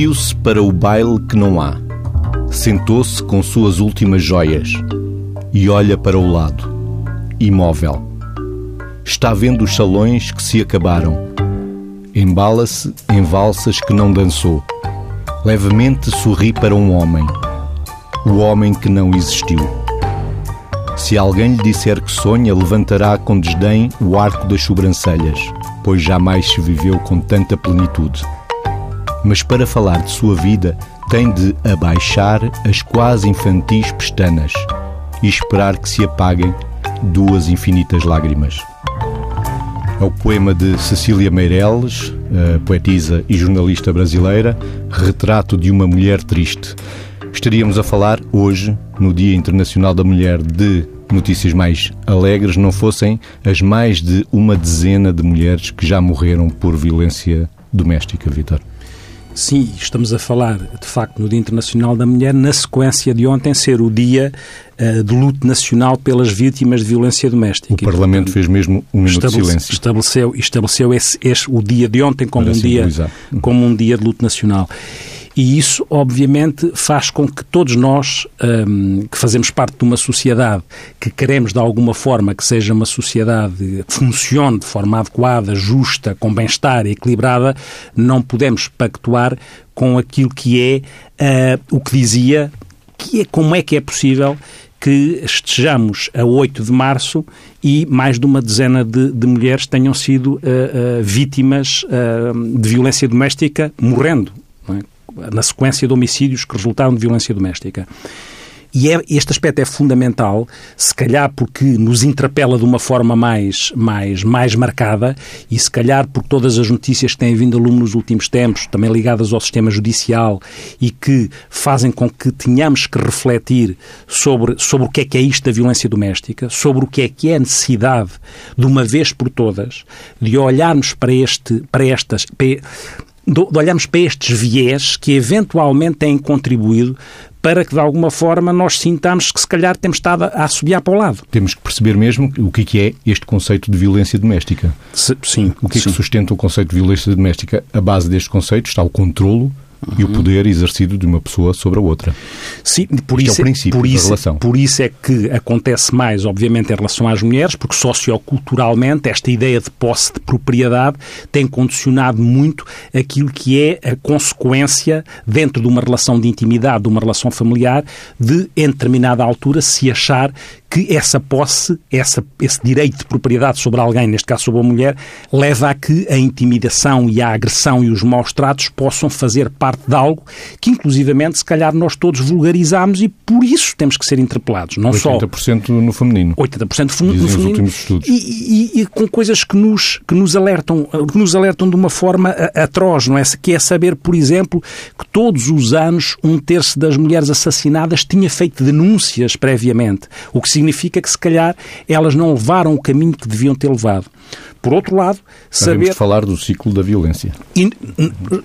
Vestiu-se para o baile que não há. Sentou-se com suas últimas joias e olha para o lado, imóvel. Está vendo os salões que se acabaram. Embala-se em valsas que não dançou. Levemente sorri para um homem. O homem que não existiu. Se alguém lhe disser que sonha, levantará com desdém o arco das sobrancelhas, pois jamais se viveu com tanta plenitude mas para falar de sua vida tem de abaixar as quase infantis pestanas e esperar que se apaguem duas infinitas lágrimas. É o poema de Cecília Meireles, poetisa e jornalista brasileira, Retrato de uma Mulher Triste. Estaríamos a falar hoje, no Dia Internacional da Mulher, de notícias mais alegres, não fossem as mais de uma dezena de mulheres que já morreram por violência doméstica, Vitor. Sim, estamos a falar, de facto, no Dia Internacional da Mulher, na sequência de ontem ser o Dia uh, de luto nacional pelas vítimas de violência doméstica. O e, Parlamento portanto, fez mesmo um minuto de silêncio. Estabeleceu, estabeleceu esse, esse, o dia de ontem como um dia, como um dia de luto nacional. E isso, obviamente, faz com que todos nós, um, que fazemos parte de uma sociedade, que queremos de alguma forma que seja uma sociedade que funcione de forma adequada, justa, com bem-estar e equilibrada, não podemos pactuar com aquilo que é uh, o que dizia, que é como é que é possível que estejamos a 8 de março e mais de uma dezena de, de mulheres tenham sido uh, uh, vítimas de violência doméstica morrendo. É? Na sequência de homicídios que resultaram de violência doméstica. E é, este aspecto é fundamental, se calhar porque nos interpela de uma forma mais, mais, mais marcada e se calhar por todas as notícias que têm vindo a lume nos últimos tempos, também ligadas ao sistema judicial e que fazem com que tenhamos que refletir sobre, sobre o que é que é isto da violência doméstica, sobre o que é que é a necessidade, de uma vez por todas, de olharmos para, este, para estas... Para, de olharmos para estes viés que eventualmente têm contribuído para que, de alguma forma, nós sintamos que, se calhar, temos estado a assobiar para o lado. Temos que perceber mesmo o que é este conceito de violência doméstica. Se, sim. O que é que sustenta o conceito de violência doméstica? A base deste conceito está o controlo uhum. e o poder exercido de uma pessoa sobre a outra. Sim, por isso, é o princípio por isso, da relação. Por isso é que acontece mais, obviamente, em relação às mulheres, porque socioculturalmente esta ideia de posse de propriedade tem condicionado muito aquilo que é a consequência, dentro de uma relação de intimidade, de uma relação familiar, de, em determinada altura, se achar que essa posse, essa, esse direito de propriedade sobre alguém, neste caso sobre a mulher, leva a que a intimidação e a agressão e os maus tratos possam fazer parte de algo que, inclusivamente, se calhar nós todos vulgarizamos e por isso temos que ser interpelados. Não 80% só... no feminino. 80% no, no feminino. últimos estudos. E, e, e, com coisas que nos, que nos alertam, que nos alertam de uma forma atroz, não é? Que é saber, por exemplo, que todos os anos um terço das mulheres assassinadas tinha feito denúncias previamente, o que significa que, se calhar, elas não levaram o caminho que deviam ter levado. Por outro lado, saber... Podemos falar do ciclo da violência. E,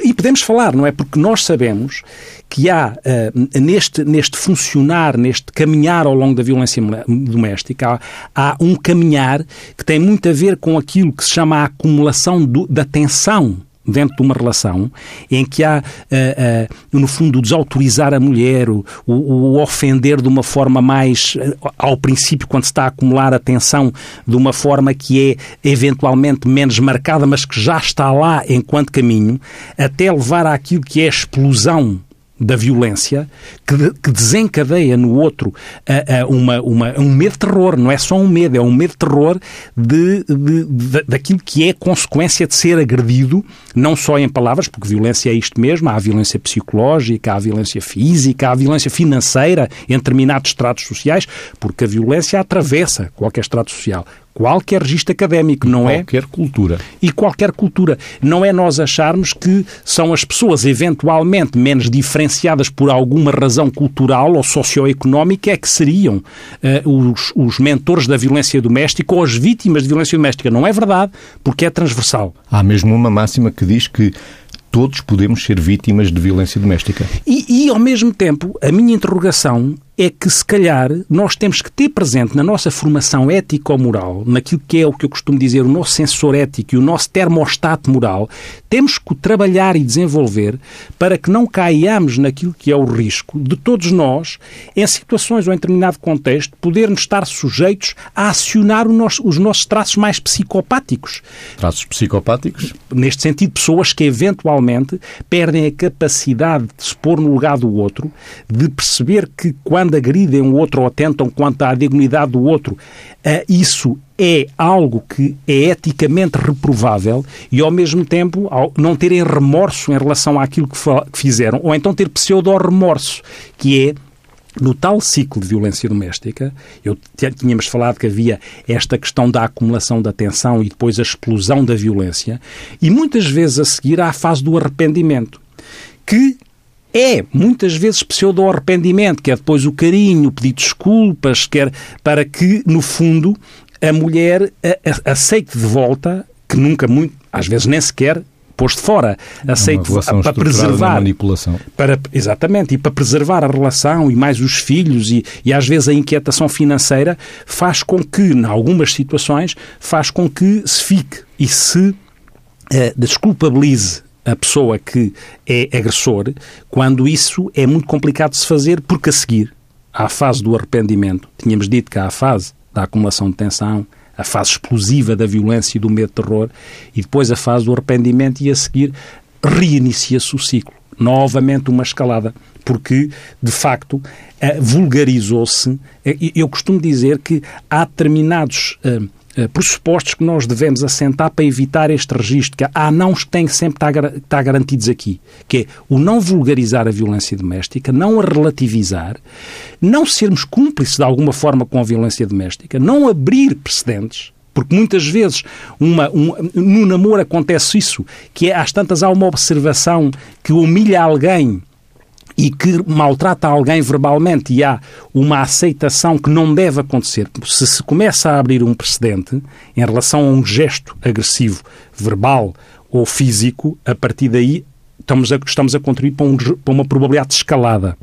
e, podemos falar, não é? Porque nós sabemos que há, uh, neste, neste funcionar, neste caminhar ao longo da violência doméstica, há, há, um caminhar que tem muito a ver com aquilo que se chama a acumulação do, da tensão dentro de uma relação em que há, uh, uh, no fundo, o desautorizar a mulher, o, o, ofender de uma forma mais, uh, ao princípio, quando se está a acumular atenção, de uma forma que é eventualmente menos marcada, mas que já está lá enquanto caminho, até levar àquilo que é a explosão da violência que, que, desencadeia no outro uh, uh, uma, uma, um medo terror. Não é só um medo, é um medo terror de, de, de, daquilo que é consequência de ser agredido, não só em palavras, porque violência é isto mesmo, há a violência psicológica, há a violência física, há a violência financeira em determinados estratos sociais, porque a violência atravessa qualquer estrato social qualquer registro académico, não qualquer é? Qualquer cultura. E qualquer cultura. Não é nós acharmos que são as pessoas eventualmente menos diferenciadas por alguma razão cultural ou socioeconómica é que seriam uh, os, os mentores da violência doméstica ou as vítimas de violência doméstica. Não é verdade, porque é transversal. Há mesmo uma máxima que diz que todos podemos ser vítimas de violência doméstica. E, e, ao mesmo tempo, a minha interrogação é que, se calhar, nós temos que ter presente na nossa formação ético-moral, naquilo que é o que eu costumo dizer, o nosso sensor ético e o nosso termostato moral, temos que trabalhar e desenvolver para que não caiamos naquilo que é o risco de todos nós, em situações ou em determinado contexto, podermos estar sujeitos a acionar nosso, os nossos traços mais psicopáticos. Traços psicopáticos? Neste sentido, pessoas que eventualmente perdem a capacidade de se pôr no lugar do outro, de perceber que quando agridem o outro ou atentam quanto à dignidade do outro, eh, isso é algo que é eticamente reprovável e, ao mesmo tempo, não terem remorso em relação àquilo que fizeram, ou então ter pseudo-remorso, que é no tal ciclo de violência doméstica, eu tínhamos falado que havia esta questão da acumulação da tensão e depois a explosão da violência, e muitas vezes a seguir há a fase do arrependimento, que é muitas vezes pseudo-arrependimento, que é depois o carinho, o pedido de desculpas, quer para que, no fundo, a mulher aceite de volta, que nunca muito, às vezes nem sequer pôs de fora, aceite para preservar manipulação. Para, exatamente, e para preservar a relação e mais os filhos e, e às vezes a inquietação financeira faz com que, em algumas situações, faz com que se fique e se eh, desculpabilize a pessoa que é agressor, quando isso é muito complicado de se fazer, porque a seguir à fase do arrependimento, tínhamos dito que há a fase da acumulação de tensão, a fase explosiva da violência e do medo de terror, e depois a fase do arrependimento, e a seguir reinicia-se o ciclo. Novamente uma escalada, porque, de facto, eh, vulgarizou-se. Eh, eu costumo dizer que há determinados eh, pressupostos que nós devemos assentar para evitar este registro, que há que têm que sempre estar, estar garantidos aqui, que é o não vulgarizar a violência doméstica, não a relativizar, não sermos cúmplices de alguma forma com a violência doméstica, não abrir precedentes, porque muitas vezes uma, um, no namoro acontece isso, que é, às tantas há uma observação que humilha alguém e que maltrata alguém verbalmente e há uma aceitação que não deve acontecer. Se se começa a abrir um precedente em relação a um gesto agressivo, verbal ou físico, a partir daí estamos a, estamos a contribuir para, um, para uma probabilidade de escalada.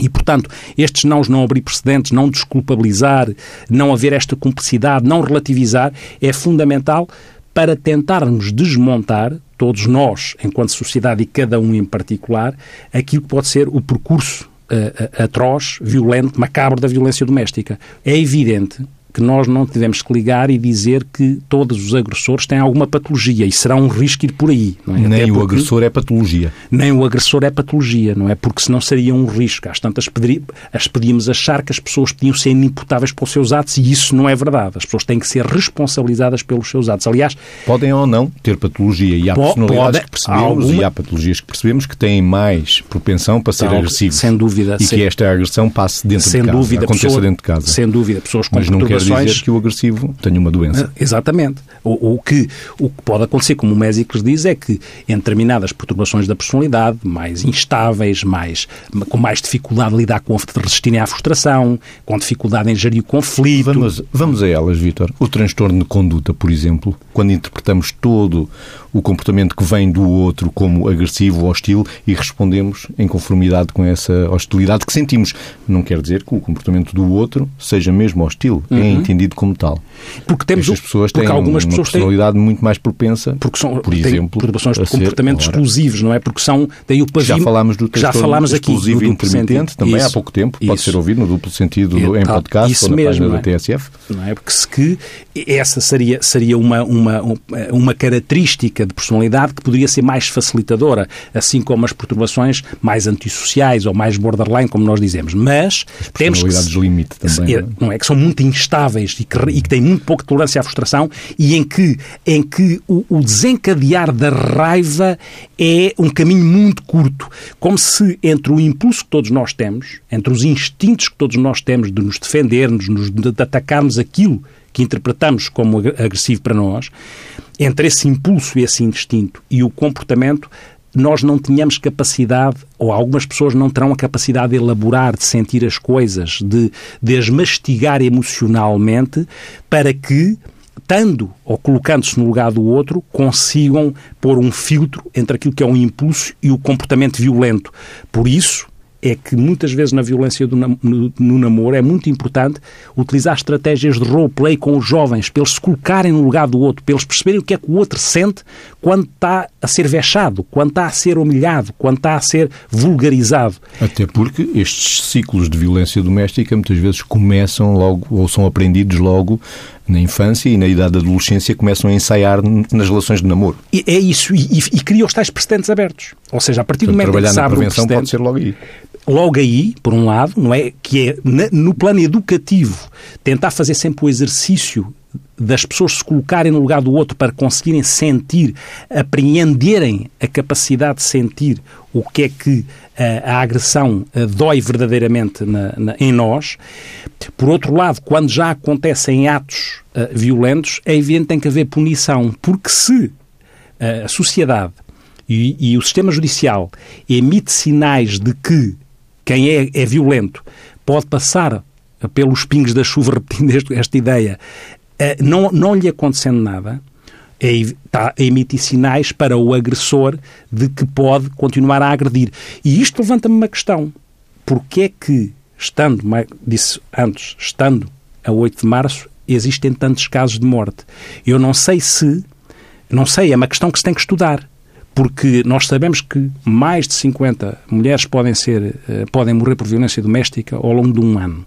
E, portanto, estes nãos não abrir precedentes, não desculpabilizar, não haver esta cumplicidade, não relativizar, é fundamental para tentarmos desmontar, todos nós, enquanto sociedade e cada um em particular, aquilo que pode ser o percurso uh, atroz, violento, macabro da violência doméstica. É evidente que nós não tivemos que ligar e dizer que todos os agressores têm alguma patologia e será um risco ir por aí. É? Nem o agressor é patologia. Nem o agressor é patologia, não é? Porque senão seria um risco. Às tantas as podíamos achar que as pessoas podiam ser inimputáveis pelos seus atos e isso não é verdade. As pessoas têm que ser responsabilizadas pelos seus atos. Aliás... Podem ou não ter patologia e há personalidades pode, que percebemos alguma... e há patologias que percebemos que têm mais propensão para ser agressivos. Sem dúvida. E sem... que esta agressão passe dentro sem de casa, dúvida, aconteça pessoa, dentro de casa. Sem dúvida. Pessoas com Mas não quer dizer que o agressivo tenha uma doença. Ah, exatamente. O, que, o que pode acontecer, como o Mésicles diz, é que em determinadas perturbações da personalidade, mais instáveis, mais, com mais dificuldade de lidar com a, resistirem à frustração, com dificuldade em gerir o conflito. Vamos, vamos a elas, Vítor. O transtorno de conduta, por exemplo, quando interpretamos todo o comportamento que vem do outro como agressivo ou hostil e respondemos em conformidade com essa hostilidade que sentimos. Não quer dizer que o comportamento do outro seja mesmo hostil. É uhum. É entendido como tal. Porque temos Estas pessoas têm algumas uma pessoas personalidade têm... muito mais propensa, porque são, por exemplo, perturbações de comportamento ser, explosivos, não é? Porque são daí o pavio, Já falámos do já falámos aqui explosivo e intermitente também isso, há pouco tempo, pode ser ouvido no duplo sentido em podcast ou na mesmo, página é? da TSF. Não é? Porque se que essa seria seria uma uma uma característica de personalidade que poderia ser mais facilitadora, assim como as perturbações mais antissociais ou mais borderline, como nós dizemos. Mas as temos que de limite também, é, não é? Que são muito instáveis e que, e que têm muito pouca tolerância à frustração e em que, em que o, o desencadear da raiva é um caminho muito curto, como se entre o impulso que todos nós temos, entre os instintos que todos nós temos de nos defendermos, de, de atacarmos aquilo que interpretamos como agressivo para nós, entre esse impulso e esse instinto e o comportamento, nós não tínhamos capacidade, ou algumas pessoas não terão a capacidade de elaborar, de sentir as coisas, de, de as mastigar emocionalmente, para que, estando ou colocando-se no lugar do outro, consigam pôr um filtro entre aquilo que é um impulso e o comportamento violento. Por isso, é que muitas vezes na violência do, no, no, namoro é muito importante utilizar estratégias de roleplay com os jovens, para eles se colocarem no lugar do outro, para eles perceberem o que é que o outro sente quando está a ser vexado, quando está a ser humilhado, quando está a ser vulgarizado. Até porque estes ciclos de violência doméstica muitas vezes começam logo, ou são aprendidos logo na infância e na idade da adolescência começam a ensaiar nas relações de namoro. E é isso, e, e, e cria os tais precedentes abertos. Ou seja, a partir Portanto, do momento em que se abre o precedente... pode ser logo aí logo aí, por um lado, não é que é no plano educativo tentar fazer sempre o exercício das pessoas se colocarem no lugar do outro para conseguirem sentir, apreenderem a capacidade de sentir o que é que a, eh, a agressão a, eh, dói verdadeiramente na, na, em nós. Por outro lado, quando já acontecem atos uh, violentos, é evidente que tem que haver punição, porque se a sociedade e, e o sistema judicial emite sinais de que quem é, é violento pode passar pelos pingos da chuva, repetindo esta ideia, eh, não, não lhe acontecendo nada, é, está a emitir sinais para o agressor de que pode continuar a agredir. E isto levanta-me uma questão. Porquê é que, estando, disse antes, estando a 8 de março, existem tantos casos de morte? Eu não sei se, não sei, é uma questão que se tem que estudar porque nós sabemos que mais de 50 mulheres podem, ser, eh, podem morrer por violência doméstica ao longo de um ano.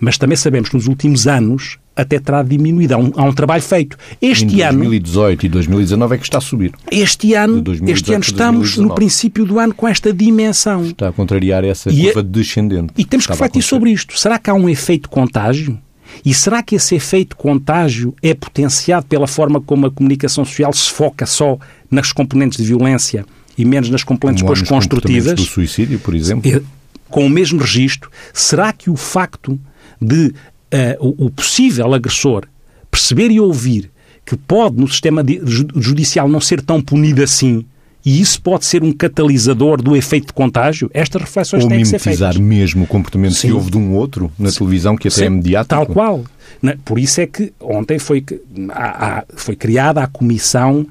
Mas também sabemos que nos últimos anos até terá diminuído. Há um, há um trabalho feito. Este em ano. 2018 e 2019 é que está a subir. Este ano, este ano estamos no princípio do ano com esta dimensão. Está a contrariar essa e curva é, descendente. E temos que refletir sobre isto. Será que há um efeito contágio? E será que esse efeito contágio é potenciado pela forma como a comunicação social se foca só nas componentes de violência e menos nas componentes depois construtivas? do suicídio, por exemplo? É, com o mesmo registro, será que o facto de uh, o, possível agressor perceber e ouvir que pode, no sistema judicial, não ser tão punido assim, e isso pode ser um catalisador do efeito de contágio? Estas reflexões Ou têm que ser feitas. Ou mesmo o comportamento Sim. que houve de um outro na Sim. televisão, que até Sim. é mediático. Tal qual. Por isso é que ontem foi, foi criada a Comissão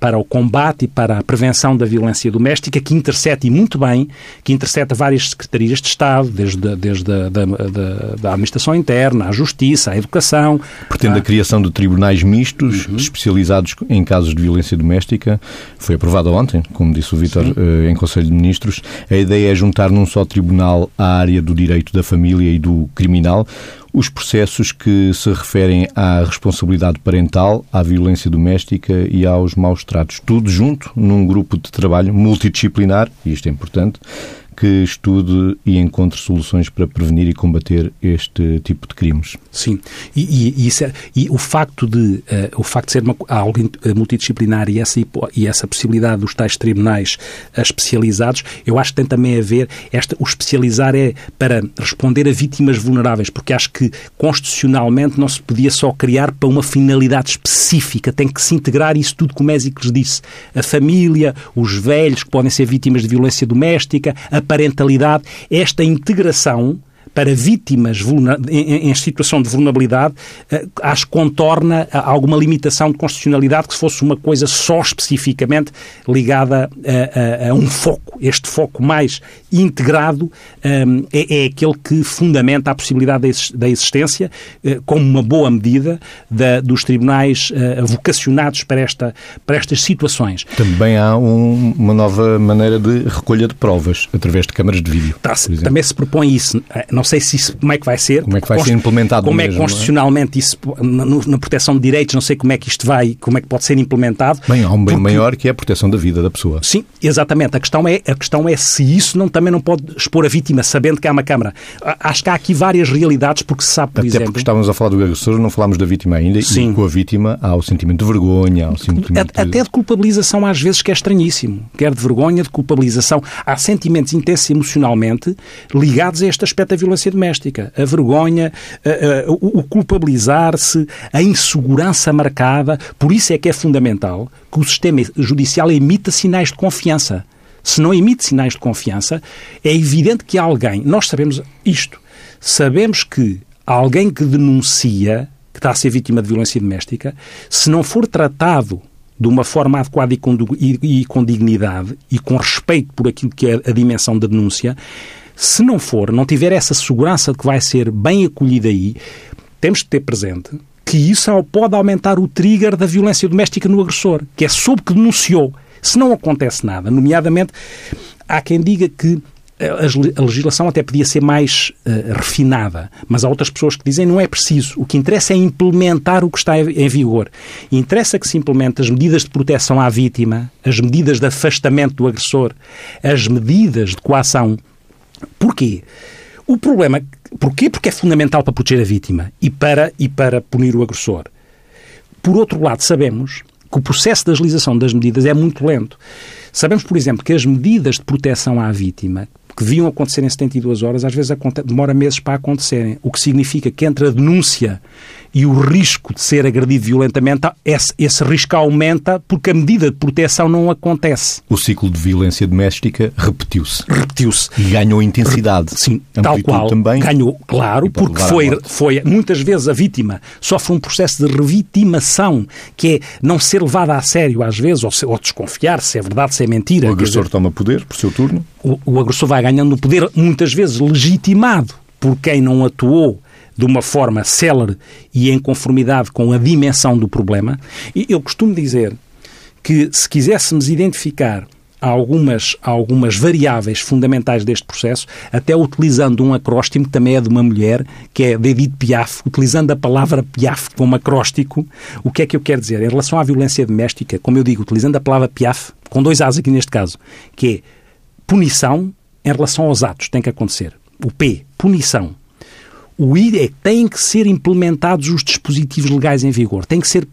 para o combate e para a prevenção da violência doméstica, que interceta, e muito bem, que interceta várias secretarias de Estado, desde, desde a da, da, da Administração Interna, à Justiça, à Educação. Pretende a, a criação de tribunais mistos, uhum. especializados em casos de violência doméstica. Foi aprovado ontem, como disse o Vítor, eh, em Conselho de Ministros. A ideia é juntar num só tribunal a área do direito da família e do criminal os processos que se referem à responsabilidade parental, à violência doméstica e aos maus tratos. Tudo junto num grupo de trabalho multidisciplinar, e isto é importante, que estude e encontre soluções para prevenir e combater este tipo de crimes. Sim, e, e, é, e o facto de uh, o facto de ser uma, algo eh, multidisciplinar e essa, e essa possibilidade dos tais tribunais uh, especializados, eu acho que tem também a ver, esta, o especializar é para responder a vítimas vulneráveis, porque acho que constitucionalmente não se podia só criar para uma finalidade específica, tem que se integrar isso tudo, como Ésicles disse, a família, os velhos que podem ser vítimas de violência doméstica, a parentalidade, esta integração para vítimas em, situação de vulnerabilidade, eh, acho que contorna alguma limitação de constitucionalidade que se fosse uma coisa só especificamente ligada a, a, a um foco. Este foco mais integrado um, é, é, aquele que fundamenta a possibilidade da existência, uh, como uma boa medida, da, dos tribunais uh, vocacionados para, esta, para estas situações. Também há um, uma nova maneira de recolha de provas através de câmaras de vídeo. Tá, também se propõe isso. Não sei se isso, como é que vai ser. Como é que vai ser implementado Como mesmo, é constitucionalmente é? isso, na, na, proteção de direitos, não sei como é que isto vai, como é que pode ser implementado. Bem, há um bem porque... maior que é a proteção da vida da pessoa. Sim, exatamente. A questão é, a questão é se isso não, também não pode expor a vítima sabendo que há uma câmara. Acho que há aqui várias realidades, porque se sabe, por Até exemplo... porque estávamos a falar do agressor, não falámos da vítima ainda, Sim. e com a vítima há o sentimento de vergonha, há o sentimento... Até de culpabilização às vezes que é estranhíssimo. Quer de vergonha, de culpabilização. Há sentimentos intensos emocionalmente ligados a este aspecto da violência doméstica. A vergonha vergonha, o culpabilizar-se, a insegurança marcada. Por isso é que é fundamental que o sistema judicial emita sinais de confiança. Se não emite sinais de confiança, é evidente que alguém, nós sabemos isto, sabemos que alguém que denuncia que está a ser vítima de violência doméstica, se não for tratado de uma forma adequada e com, e, e com dignidade e com respeito por aquilo que é a dimensão da denúncia, Se não for, não tiver essa segurança de que vai ser bem acolhida aí, temos de ter presente que isso pode aumentar o trigger da violência doméstica no agressor, que é sob que denunciou. Se não acontece nada, nomeadamente, há quem diga que a legislação até podia ser mais uh, refinada, mas há outras pessoas que dizem não é preciso. O que interessa é implementar o que está em vigor. Interessa que se implemente as medidas de proteção à vítima, as medidas de afastamento do agressor, as medidas de coação. Porquê? O problema, porquê? Porque é fundamental para proteger a vítima e para, e para punir o agressor. Por outro lado, sabemos que o processo de agilização das medidas é muito lento. Sabemos, por exemplo, que as medidas de proteção à vítima, que deviam acontecer em 72 horas, às vezes demora meses para acontecerem, o que significa que entre a denúncia e o risco de ser agredido violentamente, esse, esse risco aumenta porque a medida de proteção não acontece. O ciclo de violência doméstica repetiu-se. Repetiu-se. E ganhou intensidade. Sim, tal qual. Também. Ganhou, claro, porque foi, foi, muitas vezes a vítima sofre um processo de revitimação, que é não ser levada a sério às vezes, ou, se, ou desconfiar se é verdade, se é mentira. O agressor dizer, toma poder por seu turno? O, o agressor vai ganhando poder, muitas vezes legitimado por quem não atuou de uma forma célere e em conformidade com a dimensão do problema. E eu costumo dizer que se quiséssemos identificar algumas, algumas variáveis fundamentais deste processo, até utilizando um acróstico que também é de uma mulher, que é Edith Piaf, utilizando a palavra Piaf como acróstico, o que é que eu quero dizer? Em relação à violência doméstica, como eu digo, utilizando a palavra Piaf, com dois As aqui neste caso, que é punição em relação aos atos, tem que acontecer. O P, punição. O I é que têm que ser implementados os dispositivos legais em vigor. Têm que ser,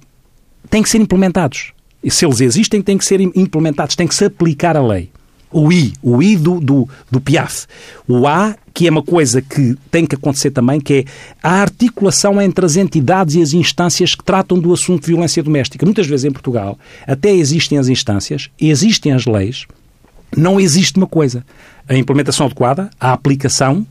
têm que ser implementados. E se eles existem, têm que ser implementados, tem que se aplicar a lei. O I, o I do, do, do PIAF. O A, que é uma coisa que tem que acontecer também, que é a articulação entre as entidades e as instâncias que tratam do assunto de violência doméstica. Muitas vezes em Portugal até existem as instâncias, existem as leis, não existe uma coisa. A implementação adequada, a aplicação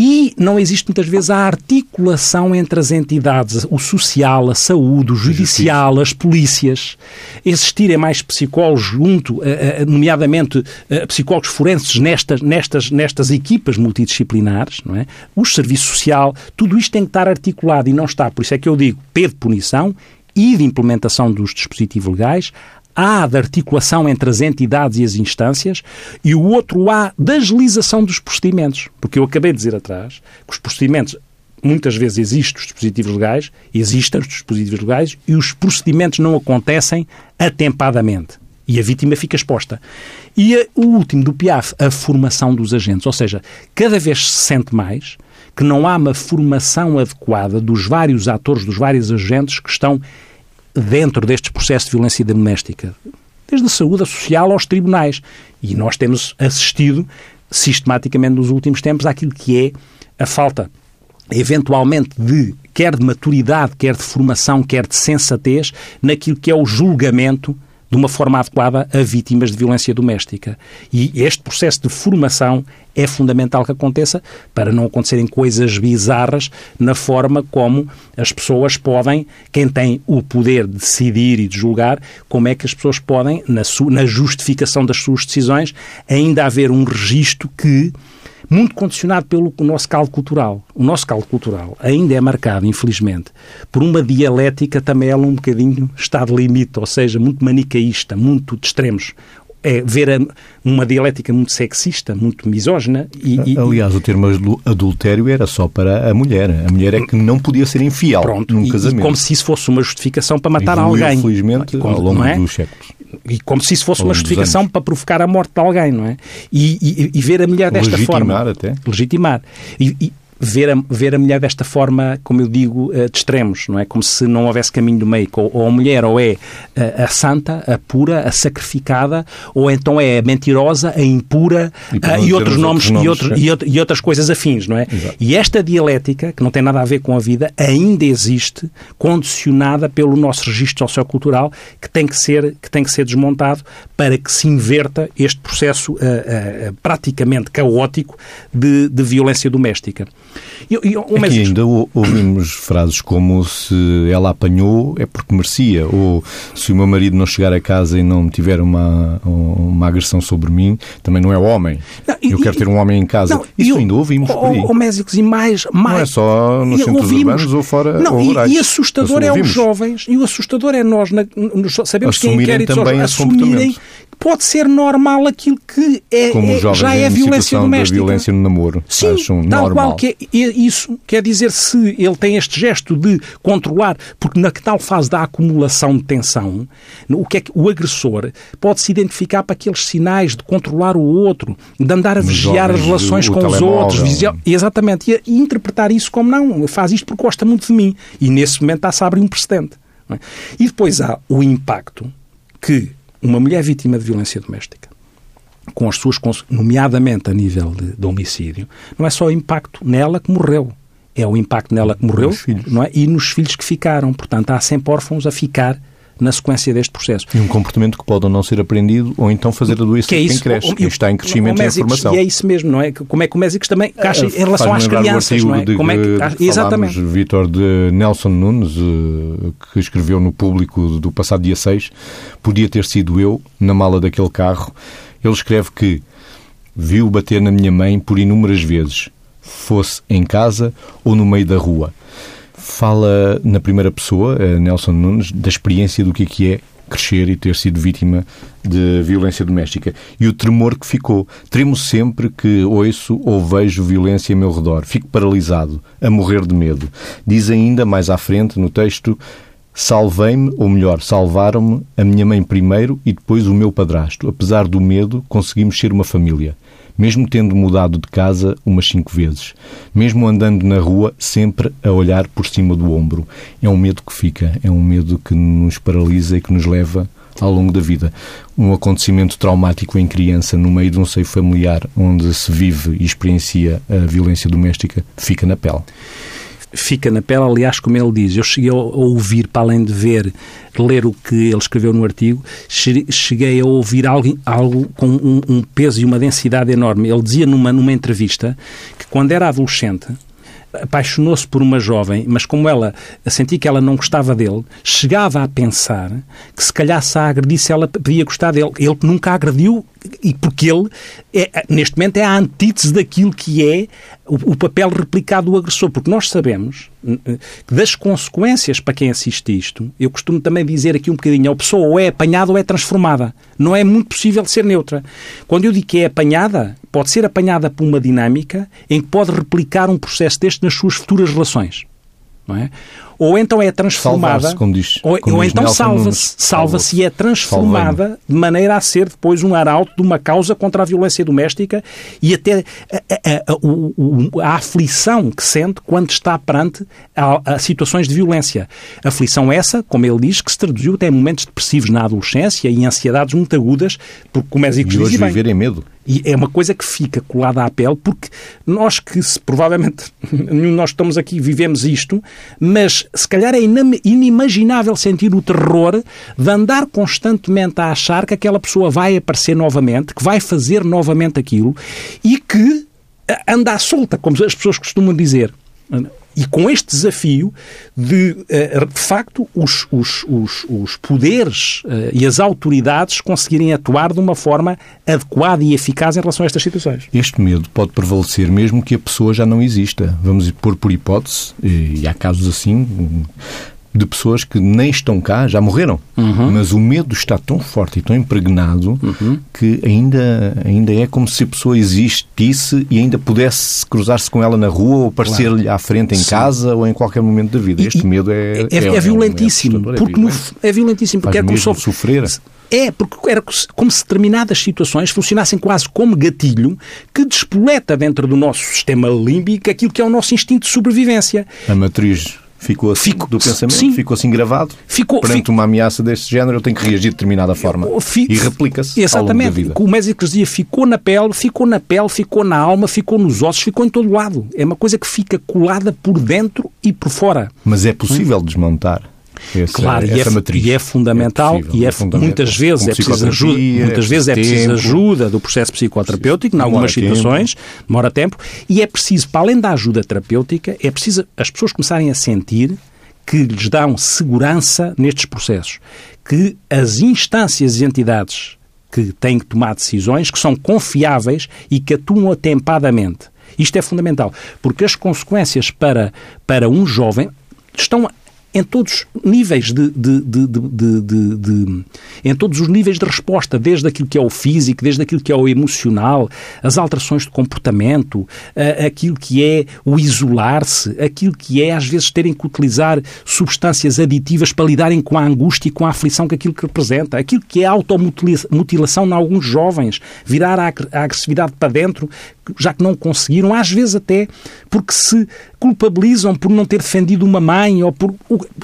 e não existe muitas vezes a articulação entre as entidades, o social, a saúde, o judicial, as polícias. Existirem mais psicólogos junto, eh, eh, nomeadamente eh, psicólogos forenses nestas, nestas, nestas equipas multidisciplinares, não é? o serviço social, tudo isto tem que estar articulado e não está. Por isso é que eu digo P de punição e de implementação dos dispositivos legais, a da articulação entre as entidades e as instâncias e o outro A da agilização dos procedimentos. Porque eu acabei de dizer atrás que os procedimentos muitas vezes existem os dispositivos legais, existem os dispositivos legais e os procedimentos não acontecem atempadamente. E a vítima fica exposta. E a, o último do PIAF, a formação dos agentes. Ou seja, cada vez se sente mais que não há uma formação adequada dos vários atores, dos vários agentes que estão dentro destes processos de violência doméstica, desde a saúde a social aos tribunais. E nós temos assistido sistematicamente nos últimos tempos àquilo que é a falta, eventualmente, de quer de maturidade, quer de formação, quer de sensatez, naquilo que é o julgamento de uma forma adequada a vítimas de violência doméstica. E este processo de formação é fundamental que aconteça para não acontecerem coisas bizarras na forma como as pessoas podem, quem tem o poder de decidir e de julgar, como é que as pessoas podem, na, na justificação das suas decisões, ainda haver um registro que muito condicionado pelo nosso caldo cultural. O nosso caldo cultural ainda é marcado, infelizmente, por uma dialética também ela um bocadinho está de limite, ou seja, muito manicaísta, muito de extremos é ver a, uma dialética muito sexista, muito misógina. E, e, Aliás, o termo adultério era só para a mulher. A mulher é que não podia ser infiel pronto, num e, casamento. Como se isso fosse uma justificação para matar Evoluiu, alguém. Infelizmente, como, ao longo é? dos séculos. E como se isso fosse uma justificação para provocar a morte de alguém, não é? E, e ver a mulher desta Legitimar forma. Legitimar até. Legitimar. E, ver a, ver a mulher desta forma, como eu digo, eh, de extremos, não é? Como se não houvesse caminho do meio. Ou, ou a mulher ou é a, eh, a, santa, a pura, a sacrificada, ou então é a mentirosa, a impura e, eh, e outros nomes, outros nomes e, outro, e, outras coisas afins, não é? Exato. E esta dialética, que não tem nada a ver com a vida, ainda existe, condicionada pelo nosso registro sociocultural, que tem que ser, que tem que ser desmontado para que se inverta este processo uh, uh, praticamente caótico de, de violência doméstica. E, um Aqui ainda ouvimos frases como se ela apanhou é porque merecia, ou se o meu marido não chegar a casa e não tiver uma, uma agressão sobre mim, também não é homem. Não, e, Eu quero ter um homem em casa. Não, Isso ainda ouvimos por aí. Ou Mésicos, e mais, mais... Não é só nos centros ouvimos, urbanos ou fora não, ou e, e assustador é os jovens, e o assustador é nós, na, nos, sabemos assumirem que é também assumirem pode ser normal aquilo que é, é já é violência doméstica. violência no namoro. Sim, tal normal. qual que é, isso quer dizer se ele tem este gesto de controlar, porque na tal fase da acumulação de tensão, o que é que o agressor pode se identificar para aqueles sinais de controlar o outro, de andar a vigiar as relações com os outros, vigiar, exatamente, e, e, interpretar isso como não, faz isto porque gosta muito de mim. E nesse momento está-se a abrir um precedente. É? E depois há o impacto que uma mulher vítima de violência doméstica, com as suas, nomeadamente a nível de, de homicídio, não é só o impacto nela que morreu, é o impacto nela que morreu não é? e nos filhos que ficaram. Portanto, há sempre órfãos a ficar na sequência deste processo. E um comportamento que pode ou não ser aprendido ou então fazer a doença que é quem cresce, quem está em crescimento e informação. E é isso mesmo, não é? Como é que o Mésicos também caixa em relação às crianças, não é? De Como é que, exatamente. Vítor, de Nelson Nunes, eh, que escreveu no público do passado dia 6, podia ter sido eu, na mala daquele carro. Ele escreve que viu bater na minha mãe por inúmeras vezes, fosse em casa ou no meio da rua fala na primeira pessoa, eh, Nelson Nunes, da experiência do que é crescer e ter sido vítima de violência doméstica. E o tremor que ficou. Tremo sempre que ouço ou vejo violência ao meu redor. Fico paralisado, a morrer de medo. Diz ainda mais à frente no texto. Salvei-me, ou melhor, salvaram-me a minha mãe primeiro e depois o meu padrasto. Apesar do medo, conseguimos ser uma família mesmo tendo mudado de casa umas cinco vezes, mesmo andando na rua sempre a olhar por cima do ombro. É um medo que fica, é um medo que nos paralisa e que nos leva ao longo da vida. Um acontecimento traumático em criança, no meio de um seio familiar onde se vive e experiencia a violência doméstica, fica na pele fica na pele. Aliás, como ele diz, eu cheguei a ouvir, para além de ver, ler o que ele escreveu no artigo, cheguei a ouvir algo, algo com um, um peso e uma densidade enorme. Ele dizia numa, numa entrevista que quando era adolescente, apaixonou-se por uma jovem, mas como ela sentia que ela não gostava dele, chegava a pensar que se calhar se a agredisse ela podia gostar dele. Ele nunca agrediu e porque ele, é, neste momento, é a antítese daquilo que é o, o, papel replicado do agressor. Porque nós sabemos que das consequências para quem assiste isto, eu costumo também dizer aqui um bocadinho, a pessoa ou é apanhada ou é transformada. Não é muito possível ser neutra. Quando eu digo que é apanhada, pode ser apanhada por uma dinâmica em que pode replicar um processo deste nas suas futuras relações. Não é? Ou então é transformada, como diz, ou, como ou então salva-se, salva-se e é transformada de maneira a ser depois um arauto de uma causa contra a violência doméstica e até a, a, a, a aflição que sente quando está perante a, situações de violência. Aflição essa, como ele diz, que se traduziu até em momentos depressivos na adolescência e em ansiedades muito agudas, porque como é que hoje viver em medo. E é uma coisa que fica colada à pele, porque nós que se, provavelmente nenhum de nós estamos aqui vivemos isto, mas se calhar é inimaginável sentir o terror de andar constantemente a achar que aquela pessoa vai aparecer novamente, que vai fazer novamente aquilo e que anda à solta, como as pessoas costumam dizer. E com este desafio de, eh, de facto, os, os, os, os poderes eh, e as autoridades conseguirem atuar de uma forma adequada e eficaz em relação a estas situações. Este medo pode prevalecer mesmo que a pessoa já não exista. Vamos pôr por hipótese, e há casos assim, de pessoas que nem estão cá, já morreram, uhum. mas o medo está tão forte e tão impregnado uhum. que ainda, ainda é como se a pessoa existisse e ainda pudesse cruzar-se com ela na rua ou aparecer-lhe claro. à frente em Sim. casa ou em qualquer momento da vida. Este e, medo é, é, é, é violentíssimo, é porque no, é violentíssimo porque é como sofrer. É, porque era como se determinadas situações funcionassem quase como gatilho que despoleta dentro do nosso sistema límbico aquilo que é o nosso instinto de sobrevivência. A matriz ficou assim Fico, do pensamento, sim. ficou assim gravado. Ficou, Perante fico, uma ameaça deste género, eu tenho que reagir de determinada forma. e replica-se Exatamente. Ao longo da vida. O Mésico dizia ficou na pele, ficou na pele, ficou na alma, ficou nos ossos, ficou em todo lado. É uma coisa que fica colada por dentro e por fora. Mas é possível hum. desmontar. Essa, claro, essa e, é, matriz. e é fundamental, é possível, e é, é fundamental. muitas vezes é preciso ajuda, muitas é vezes é preciso ajuda do processo psicoterapêutico, em algumas situações, tempo. demora tempo, e é preciso, para além da ajuda terapêutica, é preciso as pessoas começarem a sentir que lhes dão segurança nestes processos, que as instâncias e entidades que têm que tomar decisões, que são confiáveis e que atuam atempadamente. Isto é fundamental, porque as consequências para, para um jovem estão em todos os níveis de, de, de, de, em todos os níveis de resposta, desde aquilo que é o físico, desde aquilo que é o emocional, as alterações de comportamento, aquilo que é o isolar-se, aquilo que é às vezes terem que utilizar substâncias aditivas para lidarem com a angústia e com a aflição que aquilo que representa, aquilo que é a automutilação em alguns jovens, virar a agressividade para dentro, já que não conseguiram, às vezes até porque se culpabilizam por não ter defendido uma mãe ou por.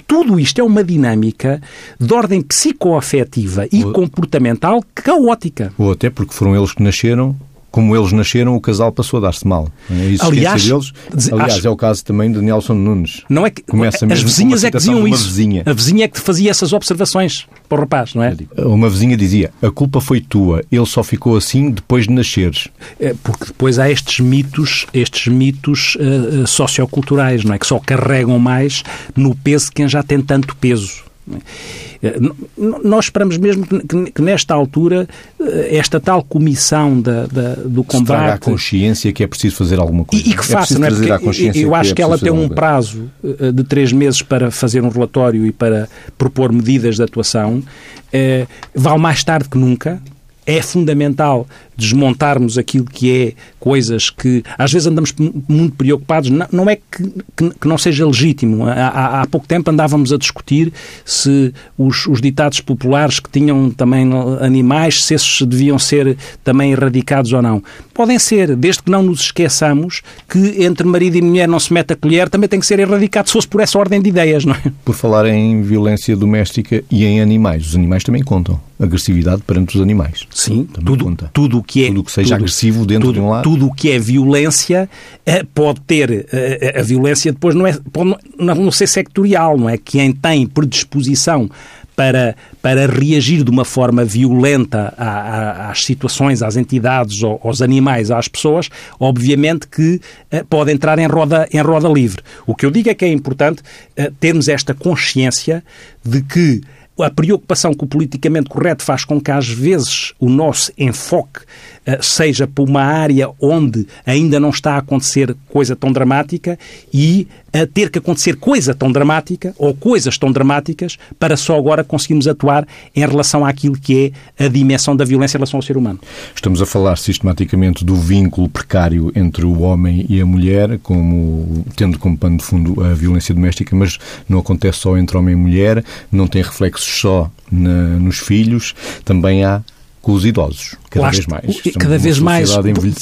Tudo isto é uma dinâmica de ordem psicoafetiva e ou... comportamental caótica. Ou até porque foram eles que nasceram como eles nasceram, o casal passou a dar-se mal. A existência aliás, deles, aliás, acho, é o caso também de Nelson Nunes. Não é que Começa as vizinhas é que diziam isso. Vizinha. A vizinha é que fazia essas observações para o rapaz, não é? Uma vizinha dizia: a culpa foi tua, ele só ficou assim depois de nasceres. É, porque depois há estes mitos, estes mitos uh, socioculturais, não é? Que só carregam mais no peso de quem já tem tanto peso. Eh, nós esperamos mesmo que, nesta altura eh, esta tal comissão da, da, do combate... a consciência que é preciso fazer alguma coisa. E, e que é faça, não é? Porque eu acho que, que é ela tem um prazo eh, de três meses para fazer um relatório e para propor medidas de atuação. vale mais tarde que nunca, é fundamental desmontarmos aquilo que é coisas que às vezes andamos muito preocupados. Não, não é que, que, que, não seja legítimo. Há, há, pouco tempo andávamos a discutir se os, os, ditados populares que tinham também animais, se esses deviam ser também erradicados ou não. Podem ser, desde que não nos esqueçamos que entre marido e mulher não se mete a colher, também tem que ser erradicado se fosse por essa ordem de ideias, não é? Por falar em violência doméstica e em animais, os animais também contam. Agressividade perante os animais. Sim, tudo, conta. tudo que é tudo que seja tudo, agressivo dentro tudo, de um lado. Tudo o que é violência eh, pode ter eh, a violência depois não é pode não ser sectorial, não é? Quem tem predisposição para, para reagir de uma forma violenta às situações, às entidades, aos animais, às pessoas, obviamente que uh, pode entrar em roda, em roda livre. O que eu digo é que é importante uh, termos esta consciência de que a preocupação que o politicamente correto faz com que às vezes o nosso enfoque seja para uma área onde ainda não está a acontecer coisa tão dramática e a ter que acontecer coisa tão dramática ou coisas tão dramáticas para só agora conseguirmos atuar em relação àquilo que é a dimensão da violência em relação ao ser humano. Estamos a falar sistematicamente do vínculo precário entre o homem e a mulher, como tendo como pano de fundo a violência doméstica, mas não acontece só entre homem e mulher, não tem reflexos só na, nos filhos, também há com os idosos, cada vez mais. Estamos cada vez mais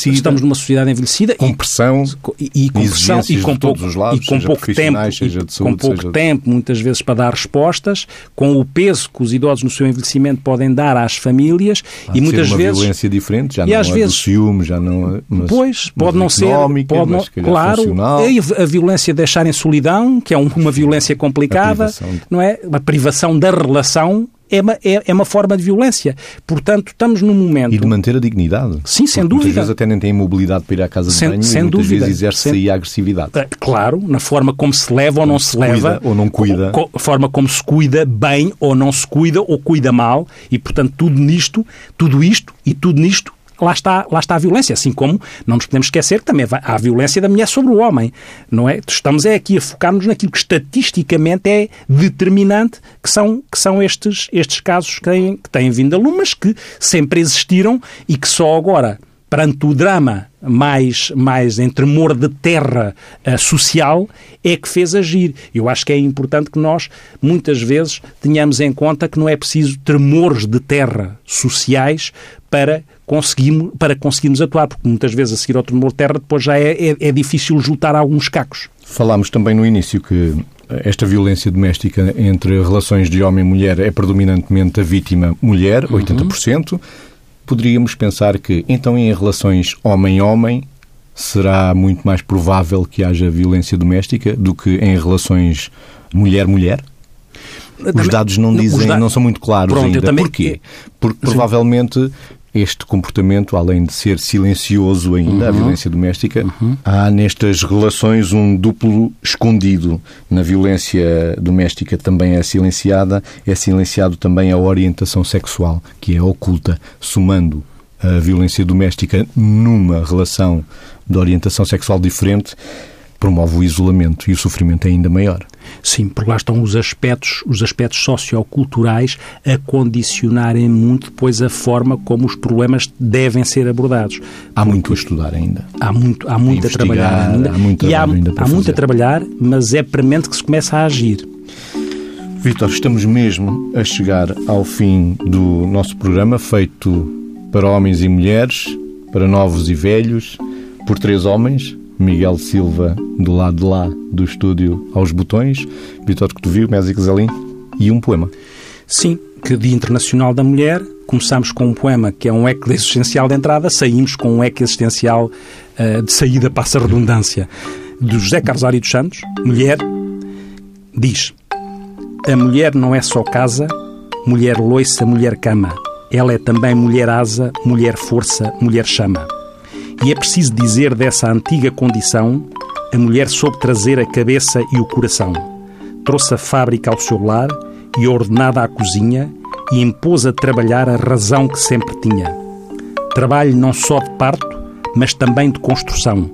estamos numa sociedade envelhecida com pressão e, e com pressão e com pouco, lados, e com pouco tempo, saúde, com pouco tempo muitas vezes para dar respostas, com o peso que os idosos no seu envelhecimento podem dar às famílias Há e muitas uma vezes violência diferente, já não às é vezes, do ciúme, já não é pois pode não ser, pode não, claro, funcional. a violência de deixar em solidão, que é uma violência complicada, não é? A privação da relação é uma, é, é uma forma de violência. Portanto, estamos num momento... E de manter a dignidade. Sim, sem dúvida. Muitas vezes até nem têm mobilidade para ir à casa de sem, banho sem e muitas dúvida. vezes exerce sem... aí a agressividade. Ah, claro, na forma como se leva ou não se, se leva. ou não cuida. A forma como se cuida bem ou não se cuida ou cuida mal. E, portanto, tudo nisto, tudo isto e tudo nisto lá está, lá está a violência. Assim como não nos podemos esquecer que também há a violência da mulher sobre o homem. Não é? Estamos é aqui a focar-nos naquilo que estatisticamente é determinante, que são, que são estes, estes casos que têm, que têm vindo a lume, mas que sempre existiram e que só agora perante o drama mais, mais em tremor de terra uh, social, é que fez agir. Eu acho que é importante que nós, muitas vezes, tenhamos em conta que não é preciso tremores de terra sociais para conseguirmos, para conseguirmos atuar, porque muitas vezes a seguir ao tremor de terra depois já é, é, é difícil juntar alguns cacos. Falámos também no início que esta violência doméstica entre relações de homem e mulher é predominantemente a vítima mulher, 80%. Uhum poderíamos pensar que, então, em relações homem-homem, será muito mais provável que haja violência doméstica do que em relações mulher-mulher? Os dados não dizem, não são muito claros Pronto, ainda. Também... Porquê? Porque Sim. provavelmente este comportamento, além de ser silencioso ainda, uhum. a violência doméstica, uhum. há nestas relações um duplo escondido. Na violência doméstica também é silenciada, é silenciado também a orientação sexual, que é oculta, somando a violência doméstica numa relação de orientação sexual diferente promove o isolamento e o sofrimento é ainda maior. Sim, porque lá estão os aspectos, os aspectos socioculturais a condicionarem muito depois a forma como os problemas devem ser abordados. Há muito a estudar ainda. Há muito, há muito a, a trabalhar ainda. Há muito, e há, ainda há muito a trabalhar, mas é premente que se começa a agir. Vitor, estamos mesmo a chegar ao fim do nosso programa feito para homens e mulheres, para novos e velhos, por três homens, Miguel Silva do lado de lá do estúdio aos botões, Vitor Cotovio, Mésico Zalim e um poema. Sim, que Dia Internacional da Mulher, começamos com um poema que é um eco existencial de entrada, saímos com um eco existencial uh, de saída, passa a redundância, do José Carlos Ari dos Santos, Mulher, diz A mulher não é só casa, mulher loiça, mulher cama. Ela é também mulher asa, mulher força, mulher chama. E é preciso dizer dessa antiga condição, a mulher soube trazer a cabeça e o coração. Trouxe a fábrica ao seu lar e ordenada à cozinha e impôs a trabalhar a razão que sempre tinha. Trabalho não só de parto, mas também de construção,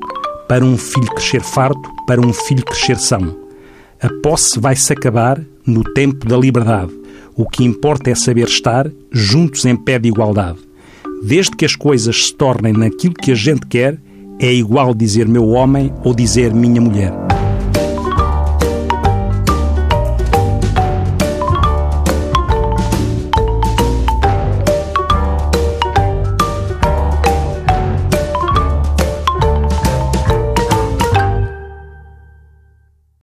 para um filho crescer farto, para um filho crescer são. A posse vai-se acabar no tempo da liberdade. O que importa é saber estar juntos em pé de igualdade. Desde que as coisas se tornem naquilo que a gente quer, é igual dizer meu homem ou dizer minha mulher.